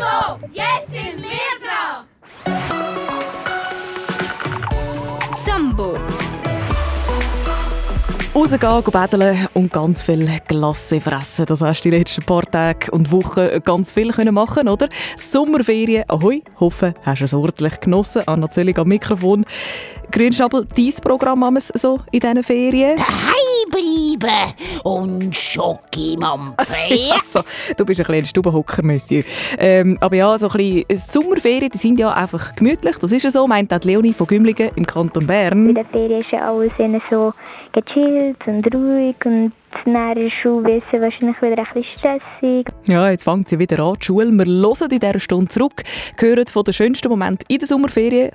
So, jetzt Rausgehen, betteln und ganz viel Glasse fressen. Das hast du die letzten paar Tage und Wochen ganz viel können machen oder? Sommerferien, ahoi, hoffe, hast du es ordentlich genossen. Anna Zöllig am Mikrofon. Grünschnabel, dein Programm haben wir so in diesen Ferien? bleiben und Schoki mampfen. also, du bist ein kleiner Stubenhocker, Monsieur. Ähm, aber ja, so ein bisschen Sommerferien, die sind ja einfach gemütlich. Das ist ja so, meint auch Leonie von Gümligen im Kanton Bern. In der Ferien ist ja alles so gechillt und ruhig und nach der Schule ist wahrscheinlich wieder ein bisschen stressig. Ja, jetzt fängt sie wieder an, die Schule. Wir hören in dieser Stunde zurück, hören von den schönsten Momenten in der Sommerferien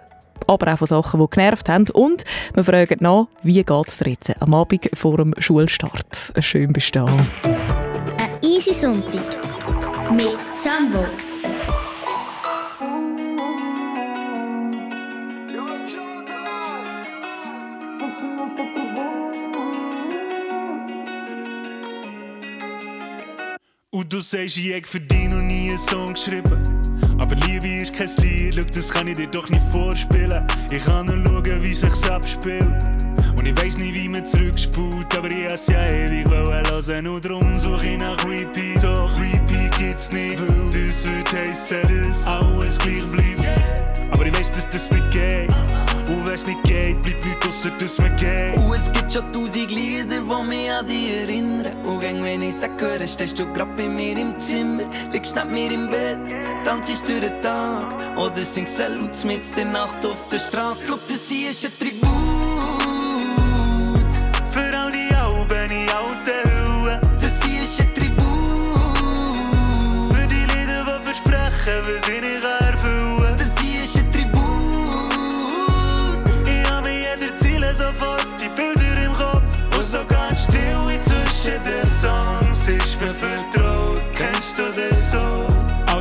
aber auch von Sachen, die genervt haben. Und wir fragen nach, wie geht es dir jetzt am Abend vor dem Schulstart? Schön bestehen. Ein easy Sonntag mit Sambo. Und du sagst, ich für dich noch nie einen Song geschrieben. Aber Liebe ist kein Lied, schau, das kann ich dir doch nicht vorspielen. Ich kann nur schauen, wie sich's abspielt. Und ich weiss nicht, wie man zurückspult, aber ich has ja ewig hören und drum suche ich nach Repeat. Doch Repeat gibt's nicht, weil das wird heissen, dass alles gleich bleibt. Aber ich weiss, dass das nicht geht. Und wenn's nicht geht, bleibt nichts ausser, dass man geht. Und es gibt schon tausend Lieder, die mich an dich erinnern. Und gang, wenn ich sag, höre, stehst du grad bei mir im Zimmer. Liegst neben mir im Bett, tanzst durch den Tag. Oder singst Salut mit der Nacht auf der Straße. Schau, das hier ist ein Tribut.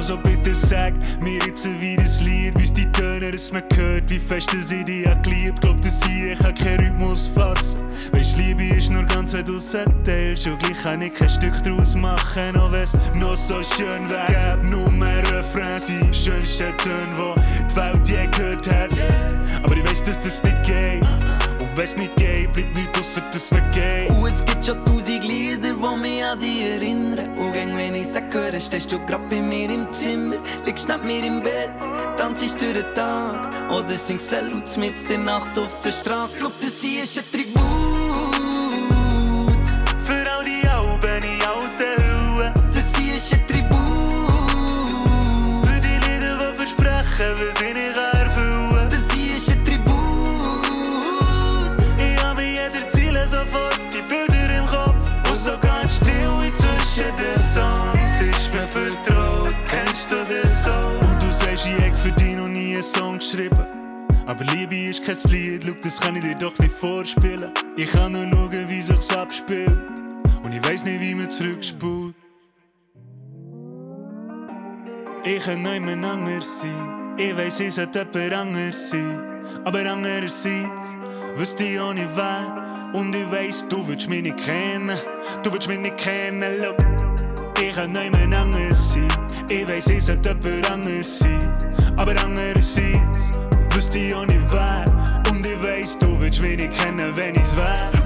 Also bitte sag mir jetzt wie das Lied, wie die Töne, dass man hört, wie fest dass ich dich hab geliebt. Glaub, dass ich, ich kann keinen Rhythmus fassen. Weisst, Liebe ist nur ganz, wenn du es erzählst. Und gleich kann ich kein Stück draus machen, auch wenn's noch so schön wär. Gäb nur mehr Refrains, die schönsten Töne, die die Welt je gehört hat. Aber ich weiss, dass das nicht geht. Und wenn's nicht geht, bleibt nichts ausser, dass wir gehen. Und es gibt schon tausend Lieder, die mich an dich erinnern. Und gang, wenn ich sag, höre, stehst du grad bei mir im Zimmer. Liegst neben mir im Bett, tanzst durch den Tag. Oder singst Salut mit der Nacht auf der Straße. Schau, das hier ist ein Tribut. Für all die Alben ich hätte für dich noch nie einen Song geschrieben. Aber Liebe ist kein Lied, schau, das kann ich dir doch nicht vorspielen. Ich kann nur schauen, wie sich's abspielt. Und ich weiss nicht, wie man zurückspult. Ich kann niemand anders sein. Ich weiss, ich sollte jemand anders sein. Aber andererseits wüsste ich auch nicht wer. Und ich weiss, du willst mich nicht kennen. Du willst mich nicht kennen, look. Ich kann niemand anders sein. Ich weiss, ich sollte jemand anders sein. Aber andererseits wüsste ich auch nicht wer. Und ich weiss, du willst mich nicht kennen, wenn ich's wär.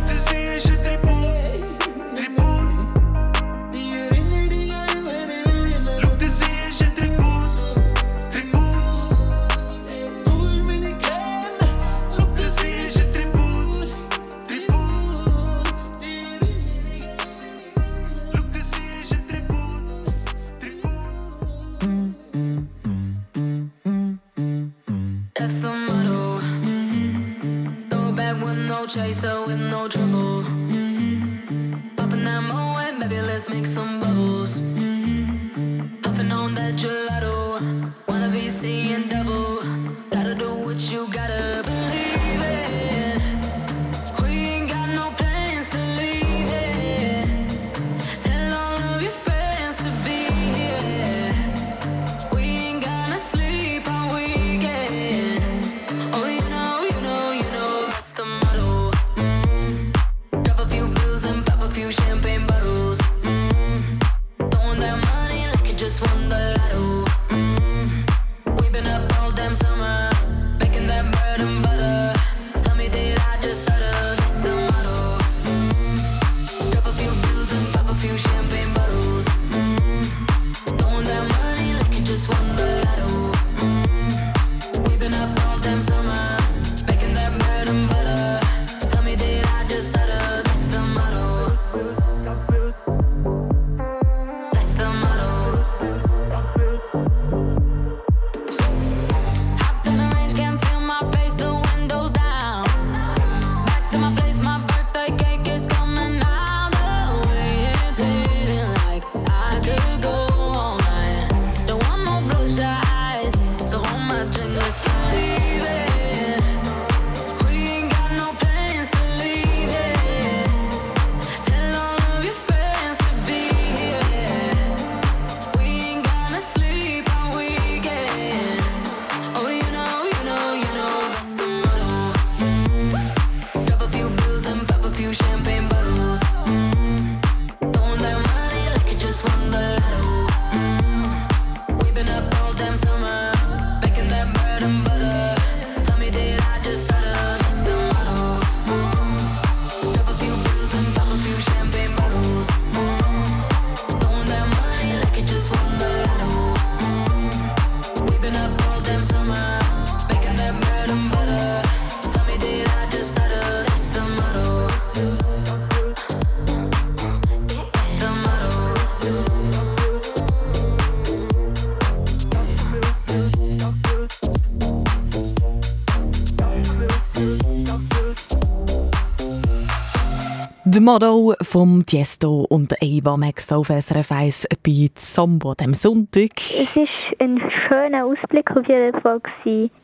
Motto vom Tiesto und Eva Max auf SRF 1 bei Sambo dem Sonntag. Es war ein schöner Ausblick auf jeden Fall.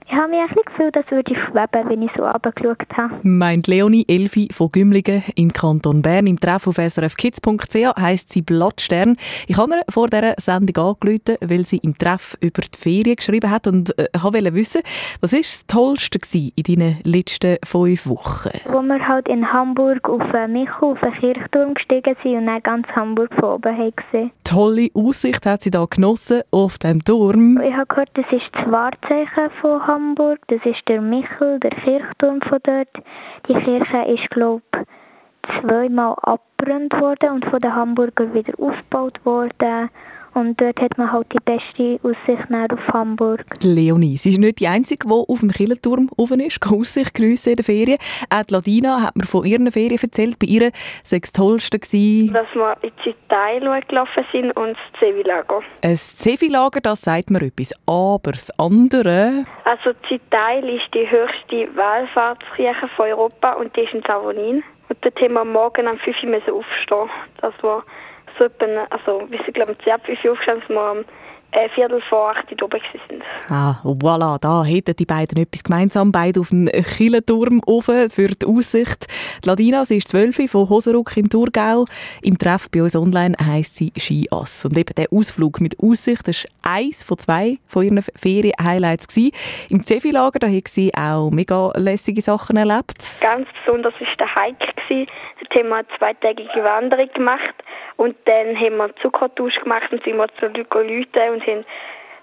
Ich habe mich eigentlich gefühlt, als würde ich schweben, wenn ich so runtergeschaut habe. Meint Leonie Elfi von Gümligen im Kanton Bern. Im Treff auf srfkids.ch heisst sie Blattstern. Ich habe ihr vor dieser Sendung angerufen, weil sie im Treff über die Ferien geschrieben hat und äh, wollte wissen, was war das Tollste in deinen letzten fünf Wochen? Wo wir halt in Hamburg auf Michel auf den Kirchturm gestiegen sind und dann ganz Hamburg von oben haben gesehen. Tolle Aussicht hat sie da genossen auf dem Turm. Ich habe gehört, das ist das Wahrzeichen von Hamburg. Hamburg. Das ist der Michel, der Kirchturm von dort. Die Kirche ist, glaube ich, zweimal abgebrannt worden und von den Hamburgern wieder aufgebaut worden. Und dort hat man halt die beste Aussicht auf Hamburg. Leonie, sie ist nicht die Einzige, die auf dem Killenturm rauf ist, kann Aussicht geniessen in der Ferien. Auch Ladina hat mir von ihren Ferien erzählt. Bei ihr sei das Tollste gewesen. Dass wir in Zitai gelaufen sind und das Zevi-Lager. Ein Zevi-Lager, das sagt mir etwas. Aber das andere... Also Zitai ist die höchste Wallfahrtskirche von Europa und die ist in Savonin. Und dort haben wir morgen um 5 Uhr aufstehen. Das war so etwa, also wir sind glaube ich sehr viel aufgestanden, dass wir am äh, Viertel vor acht oben sind. Ah, voilà, da hätten die beiden etwas gemeinsam, beide auf dem Killenturm oben für die Aussicht. Die Ladina, sie ist zwölf von Hoseruck im Thurgau. Im Treff bei uns online heisst sie Skiass. Und eben der Ausflug mit Aussicht, das war eins von zwei von ihren Ferien-Highlights. Im Zefi-Lager, da hat sie auch mega lässige Sachen erlebt. Ganz besonders war der Hike. Dort haben wir eine zweitägige Wanderung gemacht und dann haben wir Zuckertausch gemacht und sind wir zu Leuten und haben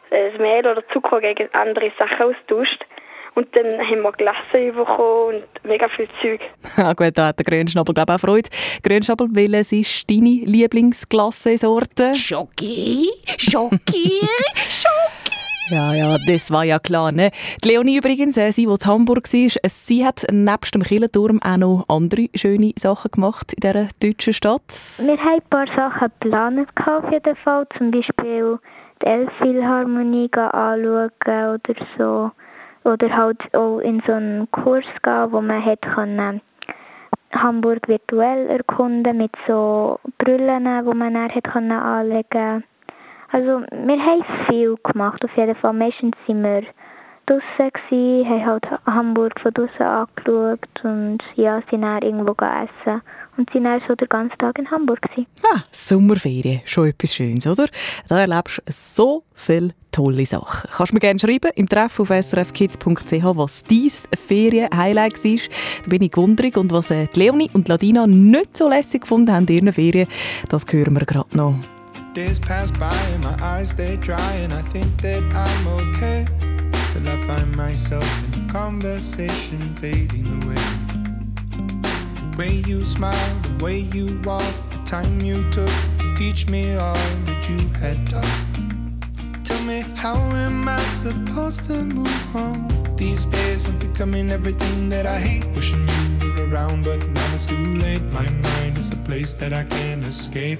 das Mehl oder Zucker gegen andere Sachen austauscht. Und dann haben wir Glasse bekommen und mega viel Zeug. Ah, gut, da hat der Grünschnabel, glaube ich, auch Freude. Grünschnabel, welches ist deine Lieblingsglassesorte? Schoki, Schoki, Schoki. Ja, ja, das war ja klar. Ne? Die Leonie übrigens, äh, sie, die in Hamburg war, äh, sie hat nebst dem Killenturm auch noch andere schöne Sachen gemacht in dieser deutschen Stadt. Wir haben ein paar Sachen geplant auf jeden Fall. Zum Beispiel die Elbphilharmonie anschauen oder so. Oder halt auch in so einen Kurs gehen, wo man hat können Hamburg virtuell erkunden mit so Brillen, die man dann anlegen konnte. Also, wir haben viel gemacht, auf jeden Fall. Meistens sind wir draussen haben halt Hamburg von draussen angeschaut und ja, sind dann irgendwo essen. Und sind dann so den ganzen Tag in Hamburg gewesen. Ah, Sommerferien, schon etwas Schönes, oder? Da erlebst du so viele tolle Sachen. Kannst mir gerne schreiben im Treff auf srfkids.ch, was dein Ferien-Highlight war. Da bin ich gewundert und was äh, Leonie und Ladina nicht so lässig gefunden haben in ihren Ferien, das hören wir gerade noch. Days pass by and my eyes stay dry, and I think that I'm okay. Till I find myself in conversation fading away. The way you smile, the way you walk, the time you took to teach me all that you had taught. Tell me, how am I supposed to move on? These days I'm becoming everything that I hate. Wishing you were around, but now it's too late. My mind is a place that I can't escape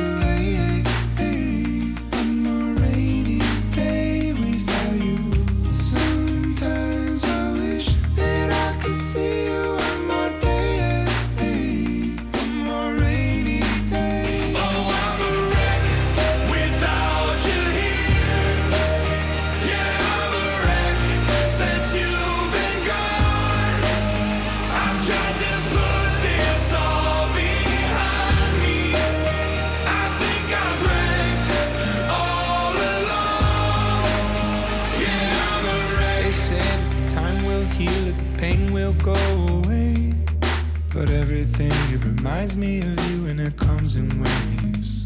Me of you and it comes in waves.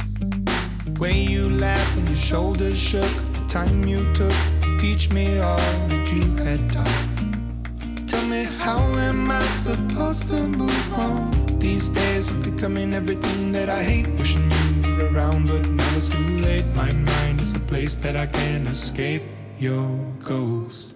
Way you laughed when your shoulders shook, the time you took to teach me all that you had taught. Tell me, how am I supposed to move on? These days I'm becoming everything that I hate. Wishing you were around, but now it's too late. My mind is the place that I can't escape. Your ghost.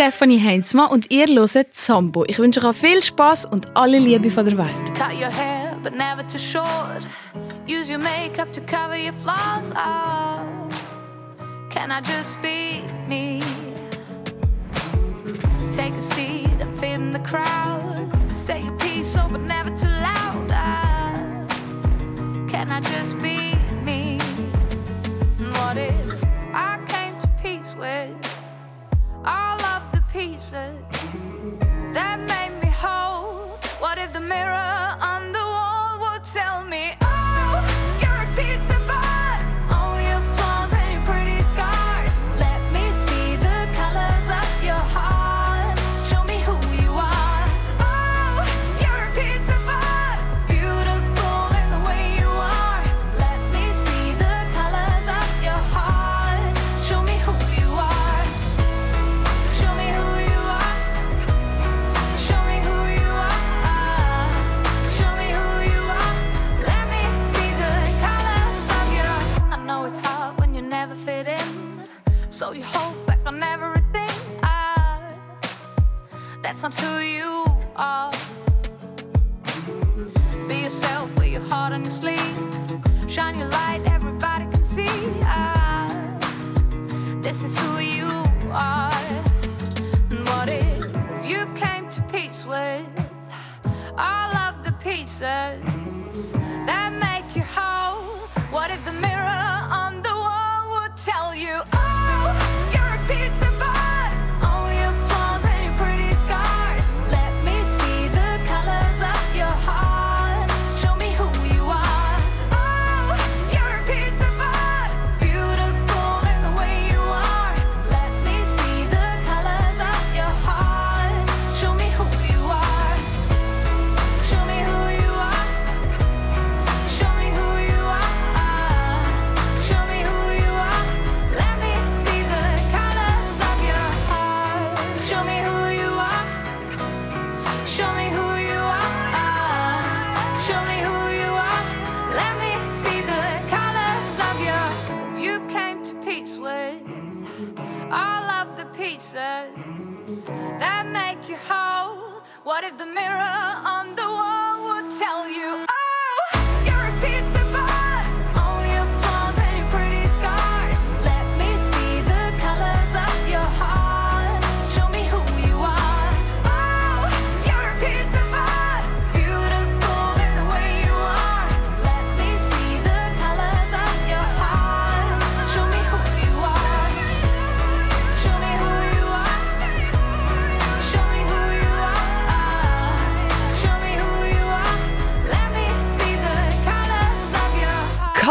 Stefanie Heinzmann und ihr hört Zambo. Ich wünsche euch viel Spaß und alle Liebe von der Welt. Cut your hair, but never too short. Use your makeup to cover your flaws. Oh, can I just be me? Take a seat and fit in the crowd. Say your piece, oh, but never too loud. Oh, can I just be me? What if I came to peace with that made me pieces that make you whole, what if the mirror on the wall would tell you,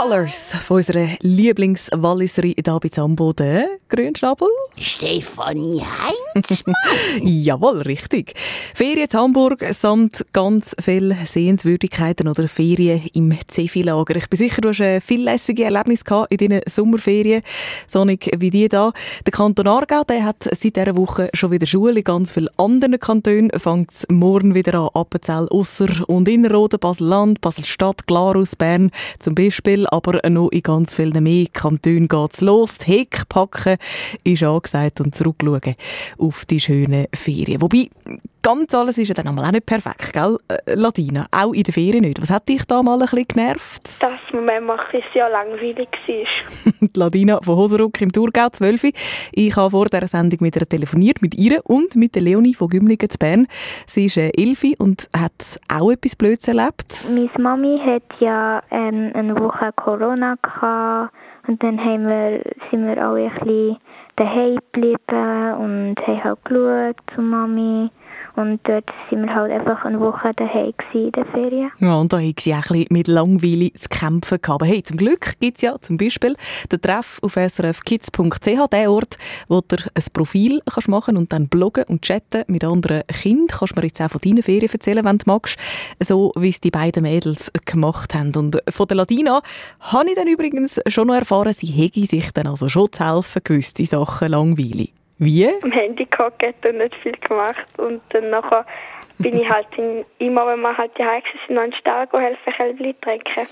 Colors von unserer Lieblingswalliserin hier bei Zambo, der Grünschnabel. Stefanie Heinzmann. Jawohl, richtig. Ferien in Hamburg samt ganz viele Sehenswürdigkeiten oder Ferien im Zefi-Lager. Ich bin sicher, du hast äh, viel lässige Erlebnisse gehabt in deinen Sommerferien, so nicht wie die da. Der Kanton Aargau, der hat seit dieser Woche schon wieder Schule. In ganz vielen anderen Kantonen fängt es morgen wieder an. Appenzell, Ausser- und Innerrhoden, Basel-Land, Basel-Stadt, Glarus, Bern zum Beispiel. Aber noch in ganz vielen mehr Kantonen geht es los. Die Heck packen ist angesagt und zurückschauen auf die schönen Ferien. Wobei, ganz alles ist ja dann auch nicht perfekt, gell? Äh, Ladina, auch in den Ferien nicht. Was hat dich da mal ein bisschen genervt? Dass man manchmal sehr langweilig war. Ladina von Hoseruck im Thurgau, 12. Ich habe vor dieser Sendung mit ihr telefoniert, mit ihr und mit der Leonie von Gümligen zu Bern. Sie ist äh, Elfi und hat auch etwas Blödes erlebt. Meine Mami hat ja ähm, eine Woche Corona gehabt und dann haben wir, sind wir alle ein bisschen daheim geblieben und haben halt geschaut zu Mami. Und dort sind wir halt einfach eine Woche daheim in der Ferien. Ja, und da haben sie auch ein mit Langweile zu kämpfen gehabt. Aber hey, zum Glück gibt es ja zum Beispiel den Treff auf srfkids.ch, der Ort, wo du ein Profil kannst machen und dann bloggen und chatten mit anderen Kindern. Kannst du mir jetzt auch von deinen Ferien erzählen, wenn du magst. So, wie es die beiden Mädels gemacht haben. Und von der Ladina habe ich dann übrigens schon noch erfahren, sie hätte sich dann also schon zu helfen, gewisse Sachen langweilig. Wie? Am Handy gehockt und nicht viel gemacht. Und dann nachher bin ich halt in, immer, wenn wir halt die Hause sind, noch in den Stall helfen, Kälbchen trinken.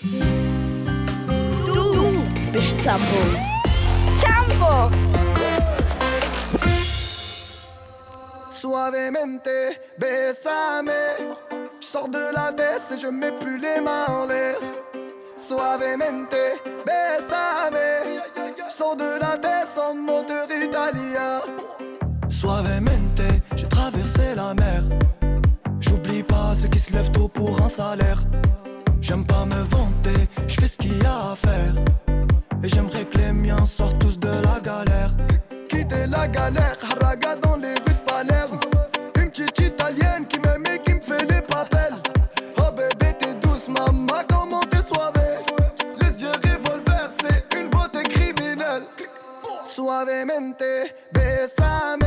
Du bist Zambo. Zambo! Suavemente, besame. Je sors de la baisse et je mets plus les mains en l'air. Suavemente, besame. Sors de la baisse en moteur italien. Suavemente, j'ai traversé la mer. J'oublie pas ceux qui se lèvent tôt pour un salaire. J'aime pas me vanter, je fais ce qu'il y a à faire. Et j'aimerais que les miens sortent tous de la galère. Quitter la galère, haraga dans les Suavemente, besame.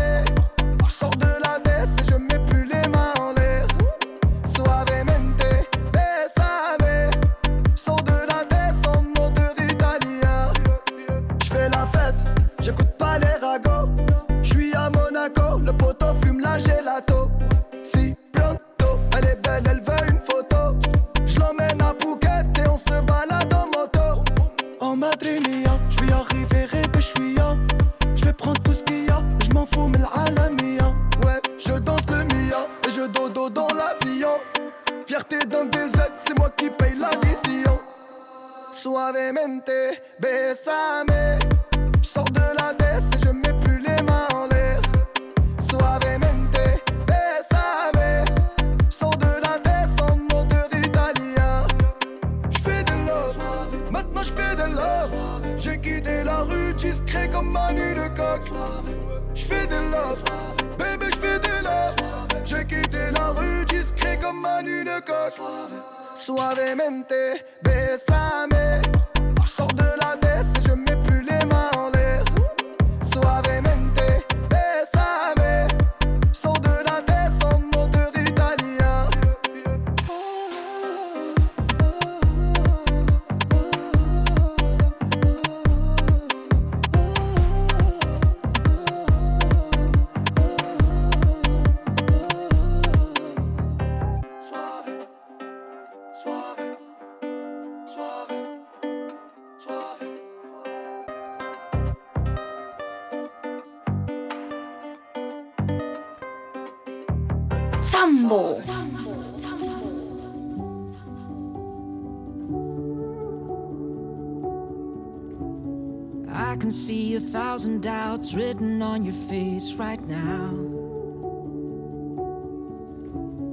I can see a thousand doubts written on your face right now.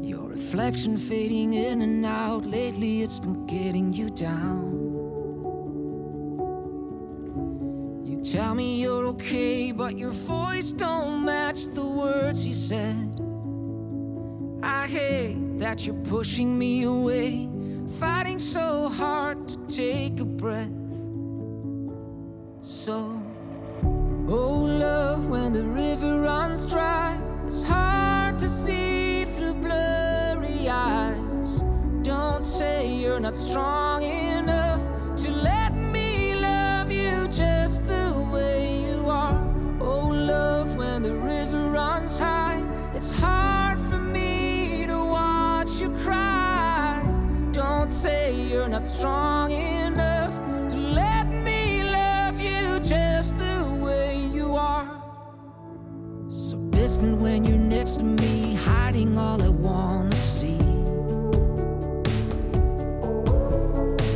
Your reflection fading in and out. Lately, it's been getting you down. You tell me you're okay, but your voice don't match the words you said. I hate that you're pushing me away, fighting so hard to take a breath. So, oh love, when the river runs dry, it's hard to see through blurry eyes. Don't say you're not strong enough to let me love you just the way you are. Oh love, when the river runs high, it's hard for me to watch you cry. Don't say you're not strong enough distant when you're next to me, hiding all I wanna see.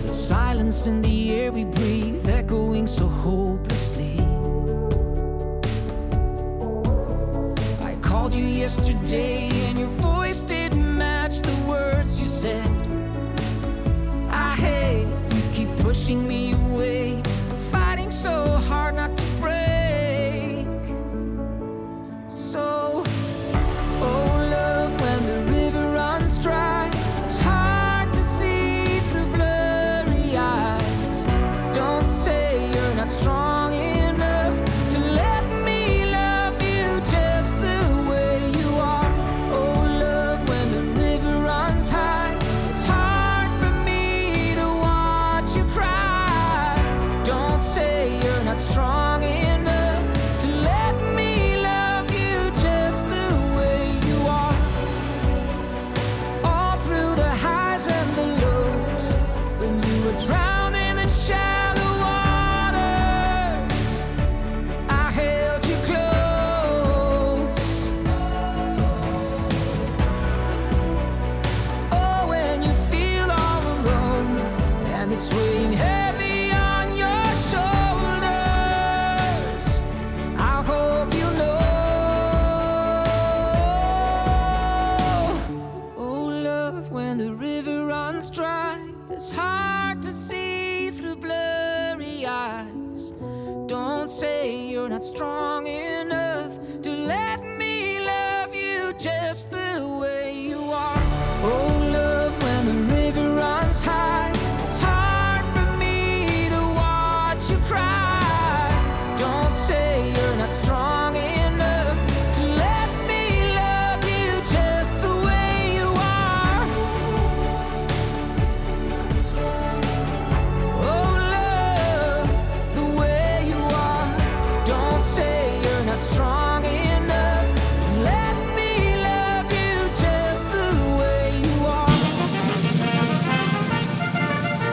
The silence in the air we breathe, echoing so hopelessly. I called you yesterday, and your voice didn't match the words you said. I hate you keep pushing me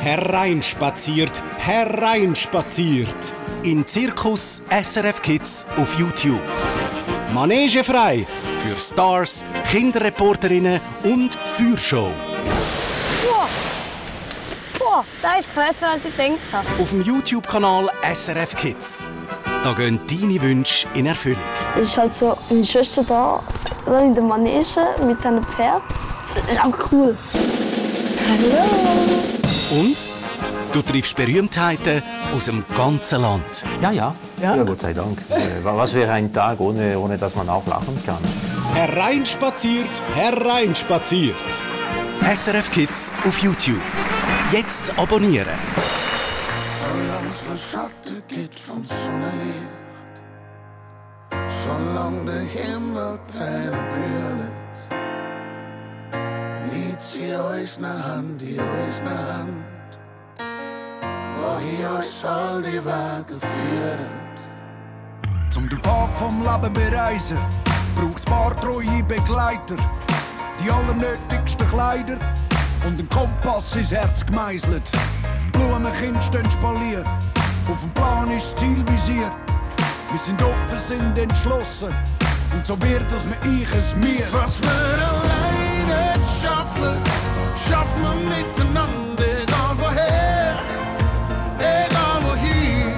Hereinspaziert, hereinspaziert. In Zirkus SRF Kids auf YouTube. Manege frei für Stars, Kinderreporterinnen und Feuershow. Boah! Boah, das ist krasser, als ich gedacht habe. Auf dem YouTube-Kanal SRF Kids. Da gehen deine Wünsche in Erfüllung. Es ist halt so, meine Schwester da, da in der Manege mit einem Pferd. Das ist auch cool. Hallo! Und du triffst Berühmtheiten aus dem ganzen Land. Ja, ja. Ja, Gott sei Dank. Äh, Was wäre ein Tag, ohne, ohne dass man auch lachen kann? Hereinspaziert, hereinspaziert. SRF Kids auf YouTube. Jetzt abonnieren. Solange so Schatten geht vom Sonnenlicht, solange der Himmel Tränen brüllt, liegt sie euch nach Hand, die euch nach Hand, wo ihr euch soll die Wege führen. Zum den Pfad vom Leben bereisen, braucht es paar treue Begleiter. Die allernötigsten Kleider und ein Kompass ins Herz gemeißelt. Blumenkind stehen spaliert, auf dem Plan ist das Ziel visiert. Wir sind offen, sind entschlossen und so wird es mit ich es mir. Was wir alleine schaffen, schaffen wir miteinander, egal woher, egal wohin.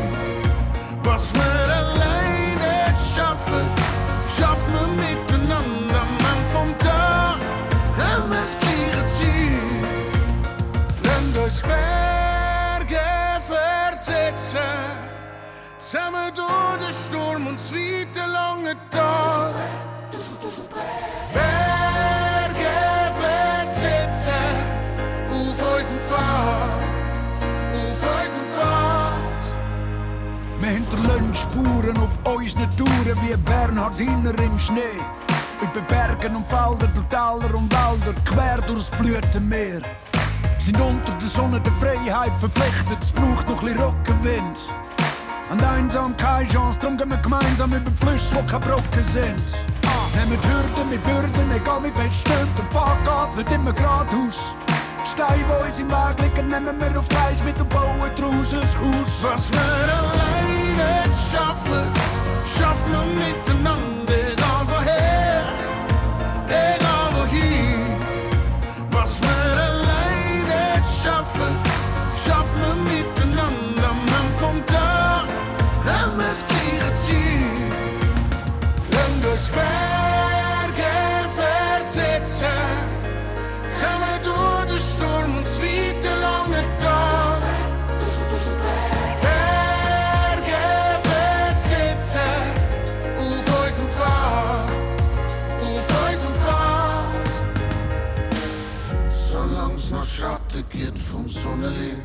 Was wir alleine schaffen, schaffen wir miteinander, man vom Tag haben wir das gleiche Ziel. Wenn durch Berge versetzen, zusammen durch den Sturm und das weite lange Tal. Spuren auf unseren Touren wie Bernhard Hiner im Schnee. Über Bergen und Felder, durch Täler und Wälder, quer durchs Blütenmeer. Sind unter der Sonne der Freiheit verpflichtet, es braucht noch ein Rückenwind. An einsam keine Chance, darum gehen wir gemeinsam über Flüsse, die keine Brocken sind. Nehmen Hürden mit Bürden, egal wie fest stimmt, der Pfad geht nicht immer geradeaus. Die Steine, die uns im Weg liegen, nehmen wir auf die Reise mit und bauen draus ein Haus. Was wir alleine Schaffe, schaff nur miteinander. Vom Sonnenlicht.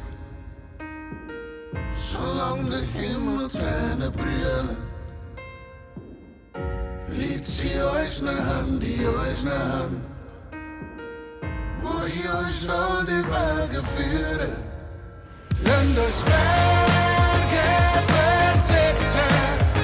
Solange der Himmel Tränen brüllen, liegt sie unsere Hand in unsere Hand, wo ich uns all die Wege führen. Lasst uns Berge versetzen.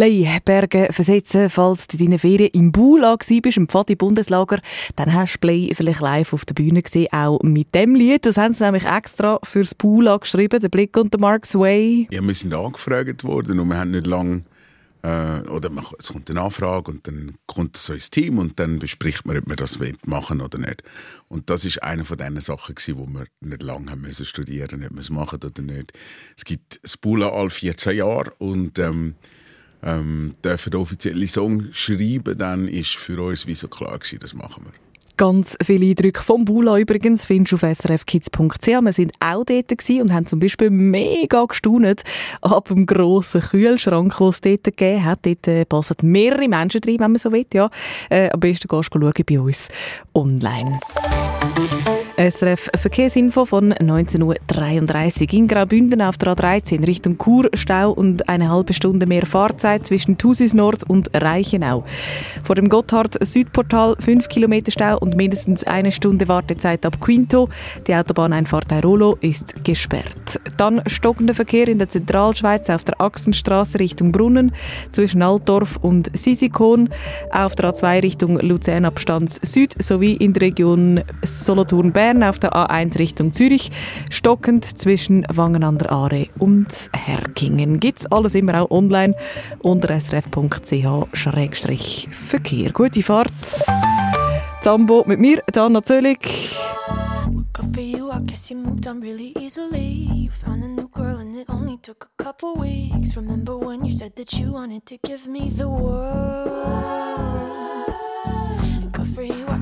Bleiberge versetzen, falls du in deinen Ferien im Bula warst, im Pfadi-Bundeslager, dann hast du Blei vielleicht live auf der Bühne gesehen, auch mit dem Lied. Das haben sie nämlich extra fürs Bula geschrieben, der Blick und der Mark Sway. Ja, wir sind angefragt worden und wir haben nicht lange äh, oder man, es kommt eine Anfrage und dann kommt so ins Team und dann bespricht man, ob man das machen oder nicht. Und das ist eine von diesen Sachen wo wir nicht lange haben müssen studieren, ob wir es machen oder nicht. Es gibt das Bula alle 14 Jahre und ähm, ähm, dürfen den offiziellen Song schreiben, dann ist für uns wie so klar gewesen, das machen wir. Ganz viele Eindrücke vom Bula übrigens findest du auf srfkids.ch. Wir sind auch dort und haben zum Beispiel mega gestaunt ab dem grossen Kühlschrank, den es dort gegeben hat. Dort äh, passen mehrere Menschen drin, wenn man so will. Ja. Äh, am besten gehst du schauen bei uns online. SRF Verkehrsinfo von 19.33 Uhr. In Graubünden auf der A13 Richtung Chur Stau und eine halbe Stunde mehr Fahrzeit zwischen Thusis Nord und Reichenau. Vor dem Gotthard Südportal 5 Kilometer Stau und mindestens eine Stunde Wartezeit ab Quinto. Die Autobahneinfahrt Airolo ist gesperrt. Dann stockender Verkehr in der Zentralschweiz auf der Achsenstraße Richtung Brunnen zwischen Altdorf und Sisikon. Auf der A2 Richtung Luzern Abstands Süd sowie in der Region Solothurn-Bern auf der A1 Richtung Zürich. Stockend zwischen Wangen an der Aare und Herkingen. Gibt's alles immer auch online unter srf.ch-verkehr. Gute Fahrt! Zambo mit mir, you, I guess you moved on really easily. You found a new girl and it only took a couple weeks. Remember when you said that you wanted to give me the world?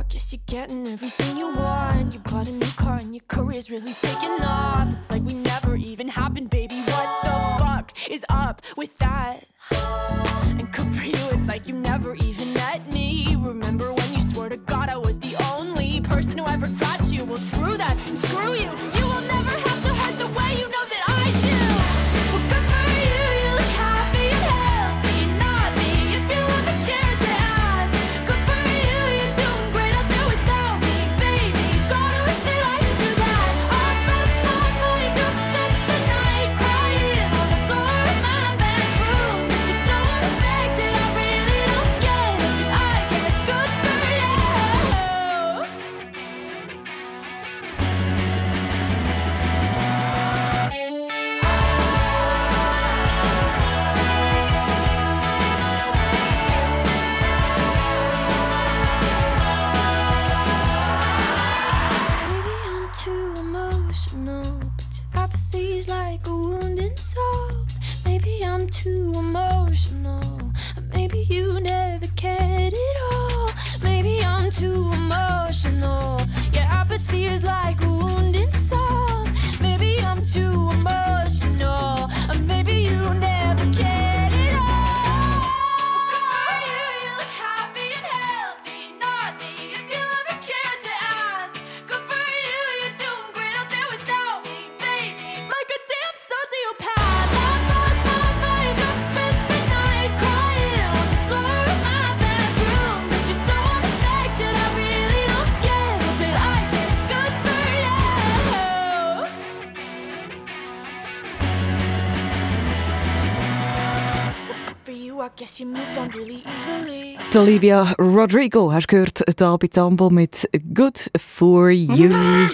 I guess you're getting everything you want. You bought a new car and your career's really taking off. It's like we never even happened, baby. What the fuck is up with that? And good for you, it's like you never even met me. Remember Die Olivia Rodrigo, hast du gehört, da bei Zambo mit Good For You.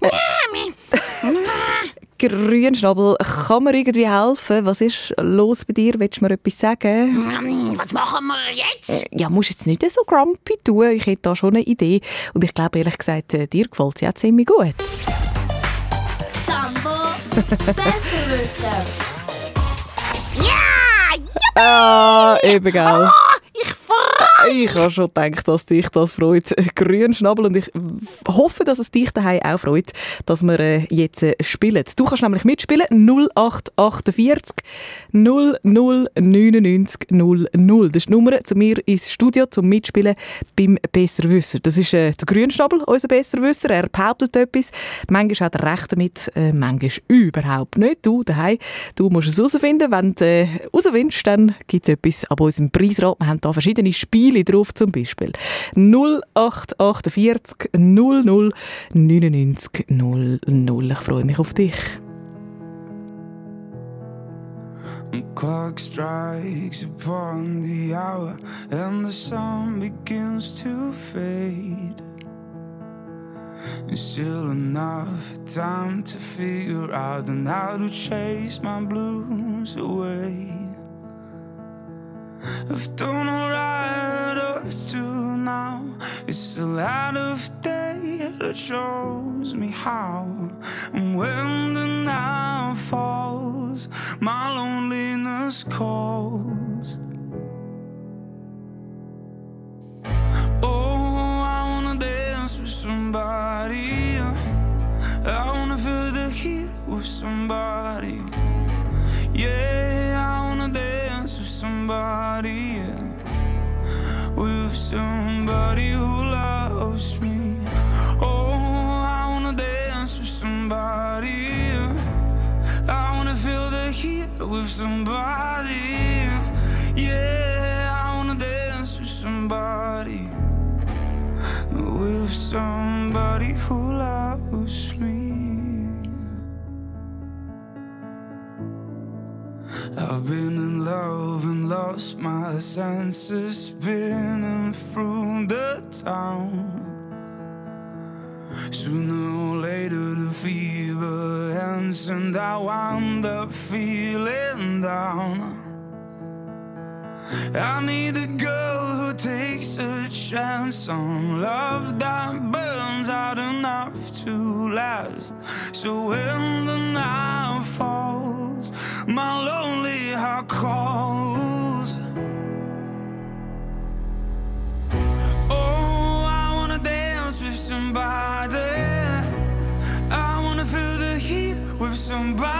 Grünschnabel, kann mir irgendwie helfen? Was ist los bei dir? Willst du mir etwas sagen? Was machen wir jetzt? Ja, musst jetzt nicht so grumpy tun. Ich hätte da schon eine Idee. Und ich glaube, ehrlich gesagt, äh, dir gefällt sie auch ziemlich gut. Zambo, Besserwisser. Ja! Ah, eben, gell? Ich freue Ich habe schon gedacht, dass dich das freut. Grünschnabel. Und ich hoffe, dass es dich daheim auch freut, dass wir äh, jetzt äh, spielen. Du kannst nämlich mitspielen. 0848 00 99 00. Das ist die Nummer zu mir ins Studio zum Mitspielen beim Besserwisser. Das ist äh, der Grünschnabel, unser Besserwisser. Er behauptet etwas. Manchmal hat er recht damit, manchmal überhaupt nicht. Du daheim, du musst es herausfinden. Wenn du herausfindest, dann gibt es etwas ab unserem Preisrat. Wir haben da verschiedene Spiele drauf zum Beispiel. 0848 00 99 00. Ich freue mich auf dich. The clock strikes upon the hour and the sun begins to fade. It's still enough time to figure out and how to chase my blues away. I've done alright up to now. It's still out of day that shows me how. And when the night falls, my loneliness calls. Oh, I wanna dance with somebody. I wanna feel the heat with somebody. Been in love and lost my senses, spinning through the town. Sooner or later, the fever ends, and I wind up feeling down. I need a girl who takes a chance on love that burns out enough to last. So when the night falls, my lonely heart calls. Oh, I wanna dance with somebody. I wanna feel the heat with somebody.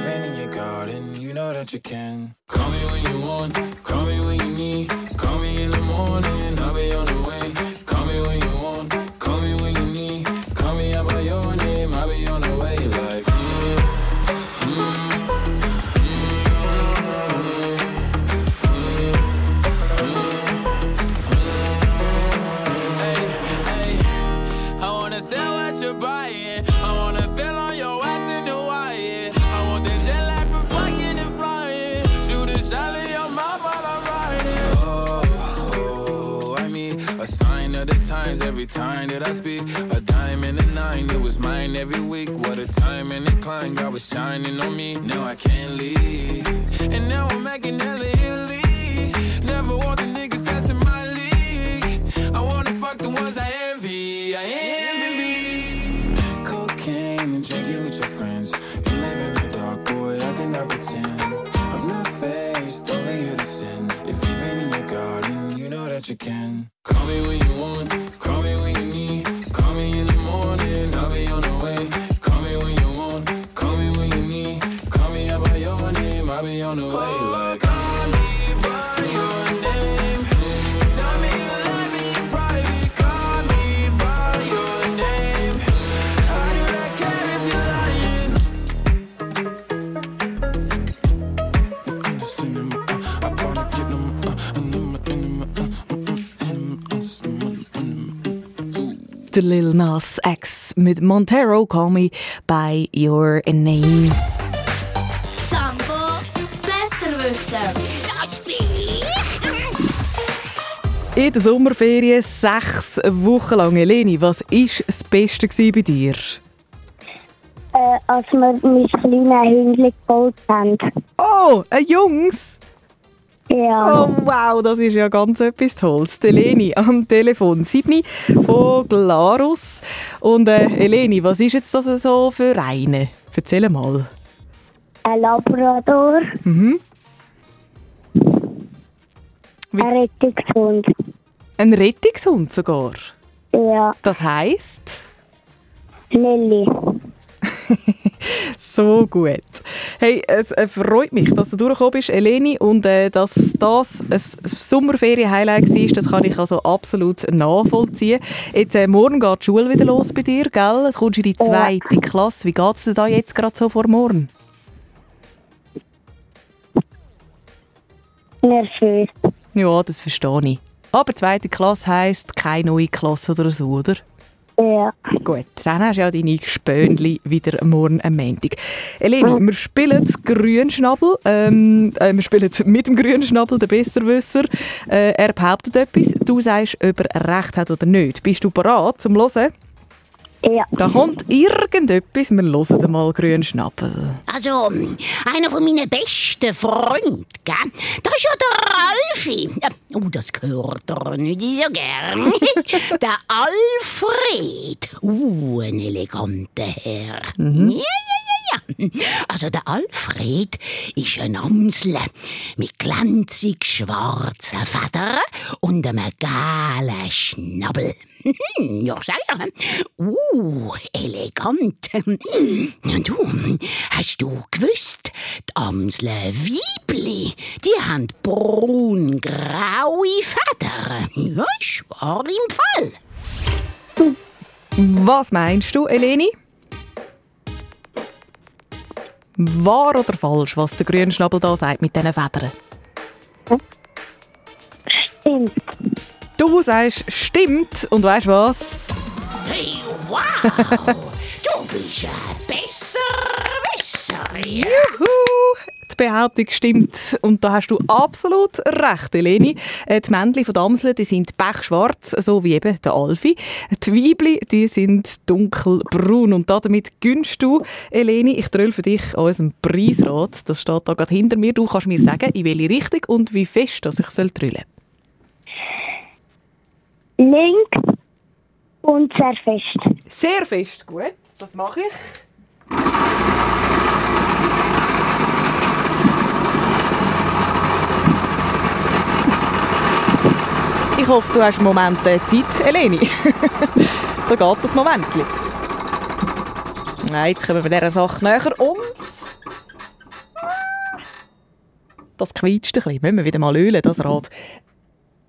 If in your garden, you know that you can. Call me when you want, call me when you need. Call me in the morning, time that I speak. A dime and a nine, it was mine every week. What a time and climb, God was shining on me. Now I can't leave. And now I'm making hella Italy. Never want the niggas that's in my league. I wanna fuck the ones I envy. I envy. Cocaine and drinking with your friends. You live in the dark, boy, I cannot pretend. I'm not faced, only here to sin. If you've in your garden, you know that you can. Der Lil Nas X mit Montero Call Me By Your Name. Zambo bin ich. In der Sommerferien sechs Wochen lang. Eleni, was war das Beste bei dir? Äh, als wir mein kleines Hündchen gebaut haben. Oh, ein Jungs? Ja. Oh wow, das ist ja ganz etwas Tolles. Die Eleni am Telefon. Sibni von Glarus. Und äh, Eleni, was ist jetzt das so für eine? Erzähl mal. Ein Labrador, Mhm. ein Rettungshund. Ein Rettungshund sogar? Ja. Das heisst? Lilly. So gut. Hey, es äh, freut mich, dass du durchgekommen bist, Eleni, und äh, dass das ein Sommerferien-Highlight war, das kann ich also absolut nachvollziehen. Jetzt, äh, morgen geht die Schule wieder los bei dir, gell? Es kommst in die zweite Klasse. Wie geht es dir da jetzt gerade so vor morgen? Nervös. Ja, das verstehe ich. Aber zweite Klasse heisst keine neue Klasse oder so, oder? Ja. Gut, dann hast du ja deine Spönli wieder morgen am Montag. Eleni, wir spielen das Grünschnabel. Ähm, äh, wir spielen mit dem Grünschnabel, der Besserwisser. Äh, er behauptet etwas. Du sagst, ob er recht hat oder nicht. Bist du bereit zum Hören? Ja. Da kommt irgendetwas. Wir hören mal Grünschnabel. Also, einer von meinen besten Freunden, gell? Das ist ja der Alfie. Äh, Oh, das gehört er nicht so gern. der Alfred. Uh, ein eleganter Herr. Mhm. Ja, ja, ja, ja. Also, der Alfred ist ein Amsel mit glanzig schwarzen Federn und einem gelben Schnabel. Ja, sag ich. Uh, elegant. Und du, hast du gewusst, die Amsel Weibli, die haben braun-graue Federn. Ja, ist wahr im Fall. Was meinst du, Eleni? Wahr oder falsch, was der Grünschnabel da sagt mit diesen Federn? Stimmt. Du sagst, stimmt. Und weißt du was? Hey, wow! du bist ein besser. Juhu! Die Behauptung stimmt. Und da hast du absolut recht, Eleni. Äh, Die Männchen von Damseln, die sind pechschwarz, so wie eben der Alfi. Die Weibli, die sind dunkelbraun. Und damit gönnst du, Eleni, ich dröll für dich an unserem Preisrad. Das steht da gerade hinter mir. Du kannst mir sagen, in welche Richtung und wie fest dass ich soll drüllen Links und sehr fest. Sehr fest, gut. Das mache ich. Ich hoffe, du hast einen Moment äh, Zeit, Eleni. da geht das Moment. Nein, jetzt kommen wir dieser Sache näher um. Das quietscht ein bisschen. Müssen wir wieder mal ölen, das Rad.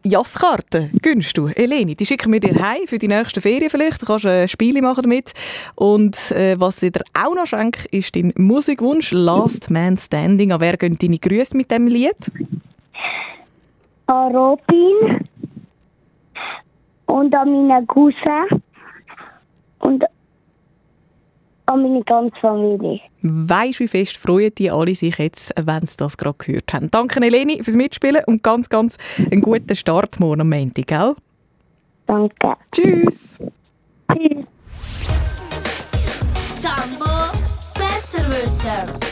Jasskarte gönnst du, Eleni. Die schicken wir dir heim für die nächsten Ferien vielleicht. Du kannst ein Spiele machen damit. Und äh, was ich dir auch noch schenke, ist dein Musikwunsch «Last Man Standing». An wer gehen deine Grüße mit dem Lied? An Robin und an meinen Cousin und an meine ganze Familie. Weisst, wie fest freuen die alle sich jetzt, wenn sie das gerade gehört haben. Danke, Eleni, fürs Mitspielen und ganz, ganz einen guten Start morgen am Montag, gell? Danke. Tschüss. Tschüss. Zambo Besserwisser.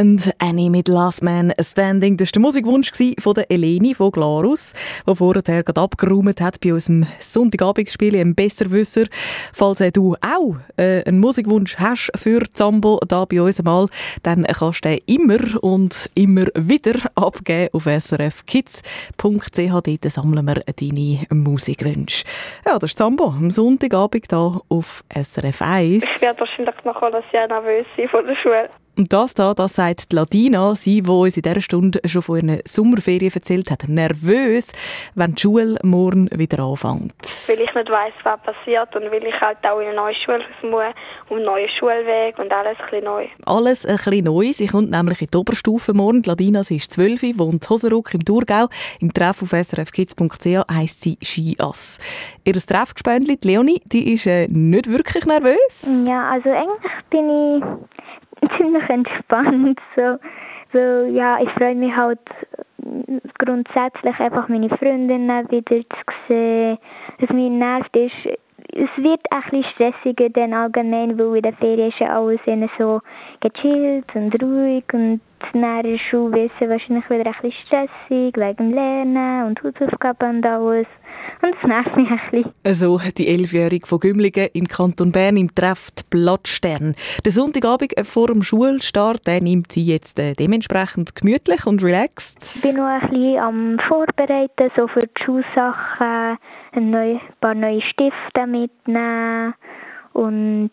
And Annie mit Last Man Standing. Das war der Musikwunsch von der Eleni von Glarus, die vorher gerade abgeräumt hat bei unserem Sonntagabendspiel im Besserwisser. Falls du auch äh, einen Musikwunsch hast für Zambo da bei uns mal, dann kannst du den immer und immer wieder abgeben auf srfkids.ch. Dort sammeln wir deine Musikwünsche. Ja, das ist Zambo am Sonntagabend hier auf SRF 1. Ich werde wahrscheinlich noch alles Jahr nervös sein von der Schule. Und das da, das sagt die Ladina, sie, die uns in dieser Stunde schon von ihren Sommerferien erzählt hat, nervös, wenn die Schule morgen wieder anfängt. Weil ich nicht weiss, was passiert und weil ich halt auch in eine neue Schule muss und einen neuen Schulweg und alles ein bisschen neu. Alles ein bisschen neu. Sie kommt nämlich in die Oberstufe morgen. Die Ladina, sie ist 12, wohnt in Hoseruck im Thurgau. Im Treff auf srfkids.ch heisst sie Skiass. Ihr Treffgespendli, die Leonie, die ist äh, nicht wirklich nervös. Ja, also eigentlich bin ich ziemlich entspannt. So, so, ja, ich freue mich halt grundsätzlich einfach meine Freundinnen wieder zu sehen. Was mich nervt ist, es wird ein bisschen stressiger dann allgemein, weil in der Ferien ist ja alles so gechillt und ruhig und nach der Schule es wahrscheinlich wieder ein bisschen stressig wegen dem Lernen und Hausaufgaben und alles. Und das nervt mich ein bisschen. Also die Elfjährige von Gümligen im Kanton Bern im Treff Blattstern. Der Sonntagabend vor dem Schulstart den nimmt sie jetzt äh, dementsprechend gemütlich und relaxed. Ich bin noch ein bisschen am Vorbereiten, so für die Schulsachen, ein paar neue Stifte mitnehmen. Und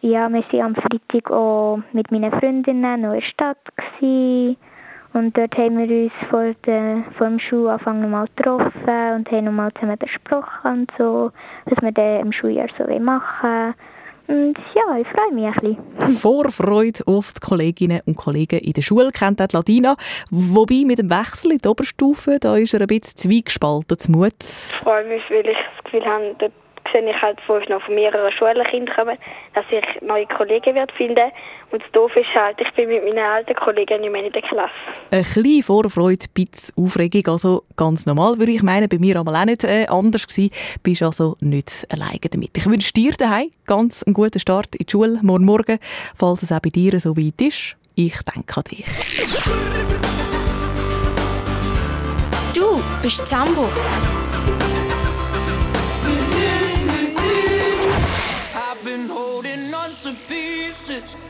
ja, wir waren am Freitag auch mit meinen Freundinnen in der Stadt. Gewesen. Und dort haben wir uns vor, der, vor dem Schulanfang mal getroffen und haben nochmal zusammen besprochen und so, was wir dann im Schuljahr so machen und ja, ich freue mich ein bisschen. Vorfreude auf die Kolleginnen und Kollegen in der Schule kennt auch Ladina. Wobei mit dem Wechsel in die Oberstufe, da ist er ein bisschen zweigespalten zu Mut. Ich freue mich, weil ich das Gefühl habe, sehe ich halt, wo ich noch von mehreren Schulkindern komme, dass ich neue Kollegen wird finden und das Doof ist halt, ich bin mit meinen alten Kollegen nicht mehr in der Klasse. Eine kleine Vorfreude, ein bisschen Aufregung, also ganz normal, würde ich meinen. Bei mir einmal auch nicht äh, anders gewesen. Bist also nicht alleine damit. Ich wünsche dir daheim ganz einen guten Start in die Schule morgen Morgen, falls es auch bei dir so weit ist. Ich denke an dich. Du bist Zambo.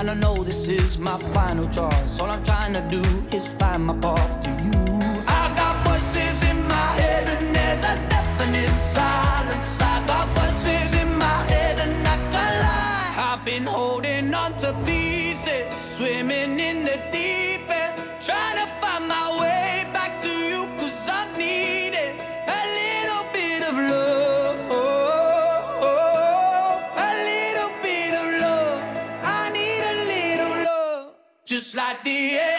And I know this is my final choice. All I'm trying to do is find my path to you. I got voices in my head, and there's a definite silence. I got voices in my head, and I can't lie. I've been holding on to pieces, swimming in the deep end, trying to find my way Just like the air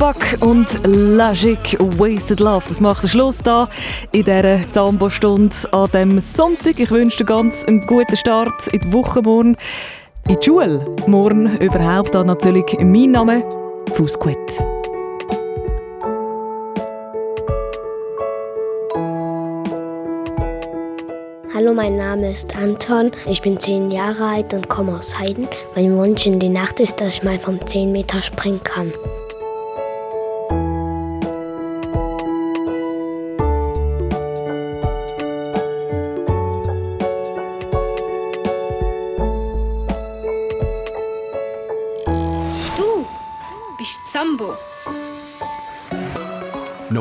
Offenbach und Logic Wasted Love. Das macht den Schluss da in dieser Zambo-Stunde an diesem Sonntag. Ich wünsche dir ganz einen guten Start in die Woche morgen. In die Schule morgen überhaupt. Dann natürlich mein Name, Fußgut. Hallo, mein Name ist Anton. Ich bin zehn Jahre alt und komme aus Heiden. Mein Wunsch in die Nacht ist, dass ich mal vom 10 Meter springen kann.